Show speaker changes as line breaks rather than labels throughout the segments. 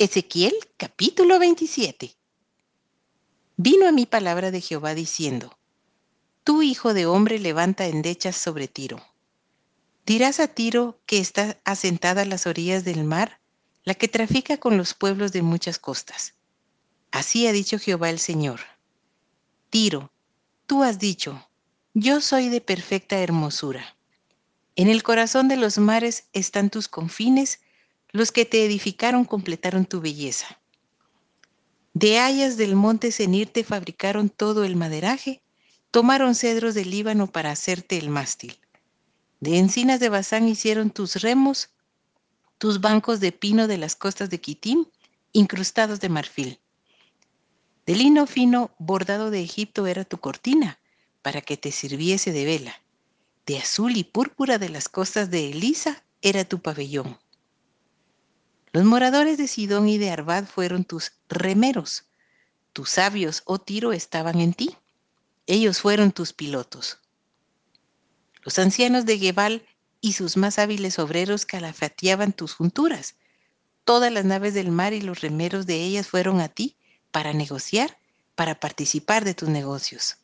Ezequiel capítulo 27. Vino a mí palabra de Jehová diciendo, Tú, hijo de hombre, levanta endechas sobre Tiro. Dirás a Tiro que está asentada a las orillas del mar, la que trafica con los pueblos de muchas costas. Así ha dicho Jehová el Señor. Tiro, tú has dicho, yo soy de perfecta hermosura. En el corazón de los mares están tus confines, los que te edificaron completaron tu belleza. De hayas del monte Senir te fabricaron todo el maderaje, tomaron cedros del Líbano para hacerte el mástil. De encinas de Bazán hicieron tus remos, tus bancos de pino de las costas de Kitim, incrustados de marfil. De lino fino bordado de Egipto era tu cortina, para que te sirviese de vela. De azul y púrpura de las costas de Elisa era tu pabellón. Los moradores de Sidón y de Arbad fueron tus remeros. Tus sabios, oh Tiro, estaban en ti. Ellos fueron tus pilotos. Los ancianos de Gebal y sus más hábiles obreros calafateaban tus junturas. Todas las naves del mar y los remeros de ellas fueron a ti para negociar, para participar de tus negocios.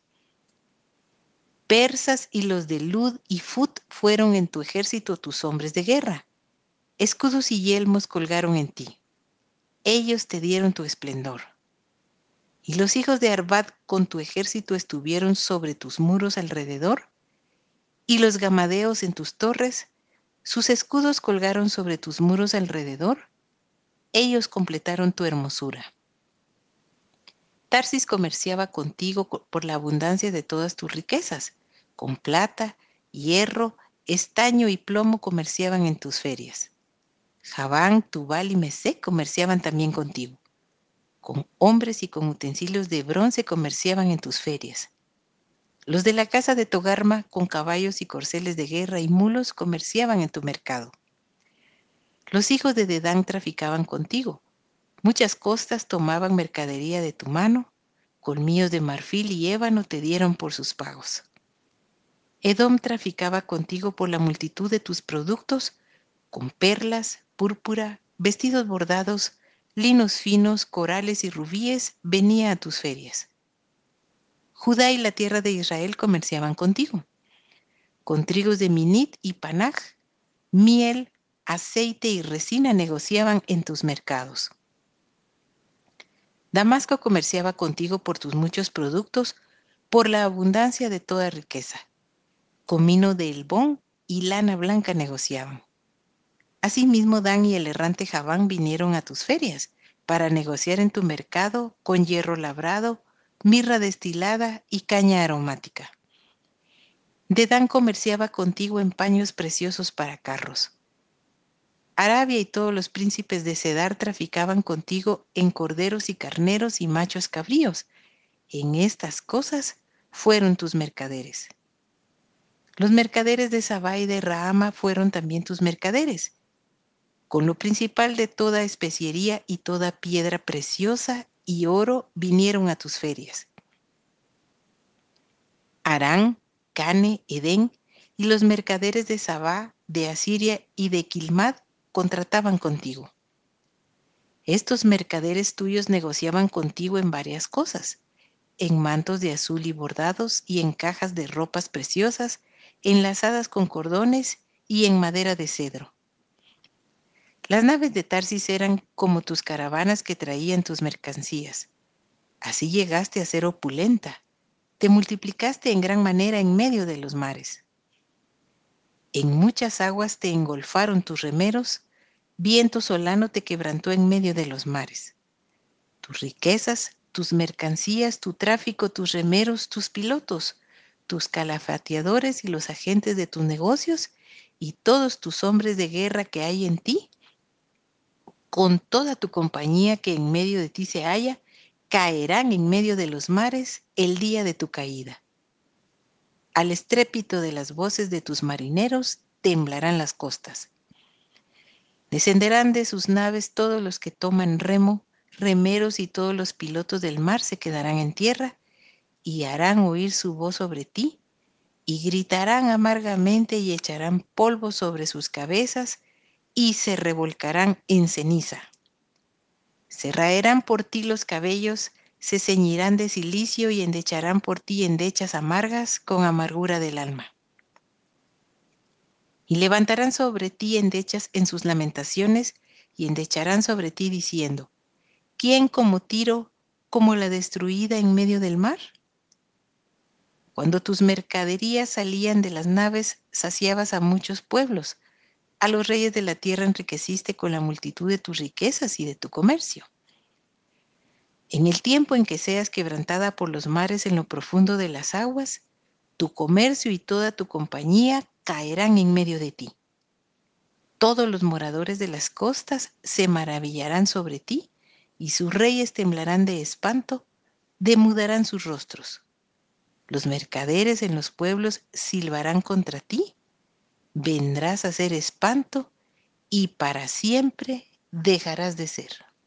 Persas y los de Lud y Fut fueron en tu ejército tus hombres de guerra. Escudos y yelmos colgaron en ti. Ellos te dieron tu esplendor. Y los hijos de Arbad con tu ejército estuvieron sobre tus muros alrededor, y los gamadeos en tus torres, sus escudos colgaron sobre tus muros alrededor, ellos completaron tu hermosura. Tarsis comerciaba contigo por la abundancia de todas tus riquezas, con plata, hierro, estaño y plomo comerciaban en tus ferias. Javán, Tubal y Mesec comerciaban también contigo. Con hombres y con utensilios de bronce comerciaban en tus ferias. Los de la casa de Togarma, con caballos y corceles de guerra y mulos, comerciaban en tu mercado. Los hijos de Dedán traficaban contigo. Muchas costas tomaban mercadería de tu mano, colmillos de marfil y ébano te dieron por sus pagos. Edom traficaba contigo por la multitud de tus productos, con perlas, púrpura, vestidos bordados, linos finos, corales y rubíes, venía a tus ferias. Judá y la tierra de Israel comerciaban contigo, con trigos de Minit y Panaj, miel, aceite y resina negociaban en tus mercados. Damasco comerciaba contigo por tus muchos productos, por la abundancia de toda riqueza. Comino de Elbón y lana blanca negociaban. Asimismo, Dan y el errante Javán vinieron a tus ferias para negociar en tu mercado con hierro labrado, mirra destilada y caña aromática. Dan comerciaba contigo en paños preciosos para carros. Arabia y todos los príncipes de Cedar traficaban contigo en corderos y carneros y machos cabríos. En estas cosas fueron tus mercaderes. Los mercaderes de Sabá y de Rahama fueron también tus mercaderes con lo principal de toda especiería y toda piedra preciosa y oro vinieron a tus ferias. Arán, Cane, Edén y los mercaderes de Sabá, de Asiria y de Quilmad contrataban contigo. Estos mercaderes tuyos negociaban contigo en varias cosas, en mantos de azul y bordados y en cajas de ropas preciosas, enlazadas con cordones y en madera de cedro. Las naves de Tarsis eran como tus caravanas que traían tus mercancías. Así llegaste a ser opulenta, te multiplicaste en gran manera en medio de los mares. En muchas aguas te engolfaron tus remeros, viento solano te quebrantó en medio de los mares. Tus riquezas, tus mercancías, tu tráfico, tus remeros, tus pilotos, tus calafateadores y los agentes de tus negocios y todos tus hombres de guerra que hay en ti con toda tu compañía que en medio de ti se halla, caerán en medio de los mares el día de tu caída. Al estrépito de las voces de tus marineros temblarán las costas. Descenderán de sus naves todos los que toman remo, remeros y todos los pilotos del mar se quedarán en tierra y harán oír su voz sobre ti y gritarán amargamente y echarán polvo sobre sus cabezas y se revolcarán en ceniza. Se raerán por ti los cabellos, se ceñirán de silicio y endecharán por ti endechas amargas con amargura del alma. Y levantarán sobre ti endechas en sus lamentaciones y endecharán sobre ti diciendo, ¿quién como Tiro, como la destruida en medio del mar? Cuando tus mercaderías salían de las naves, saciabas a muchos pueblos. A los reyes de la tierra enriqueciste con la multitud de tus riquezas y de tu comercio. En el tiempo en que seas quebrantada por los mares en lo profundo de las aguas, tu comercio y toda tu compañía caerán en medio de ti. Todos los moradores de las costas se maravillarán sobre ti, y sus reyes temblarán de espanto, demudarán sus rostros. Los mercaderes en los pueblos silbarán contra ti, vendrás a ser espanto y para siempre dejarás de ser.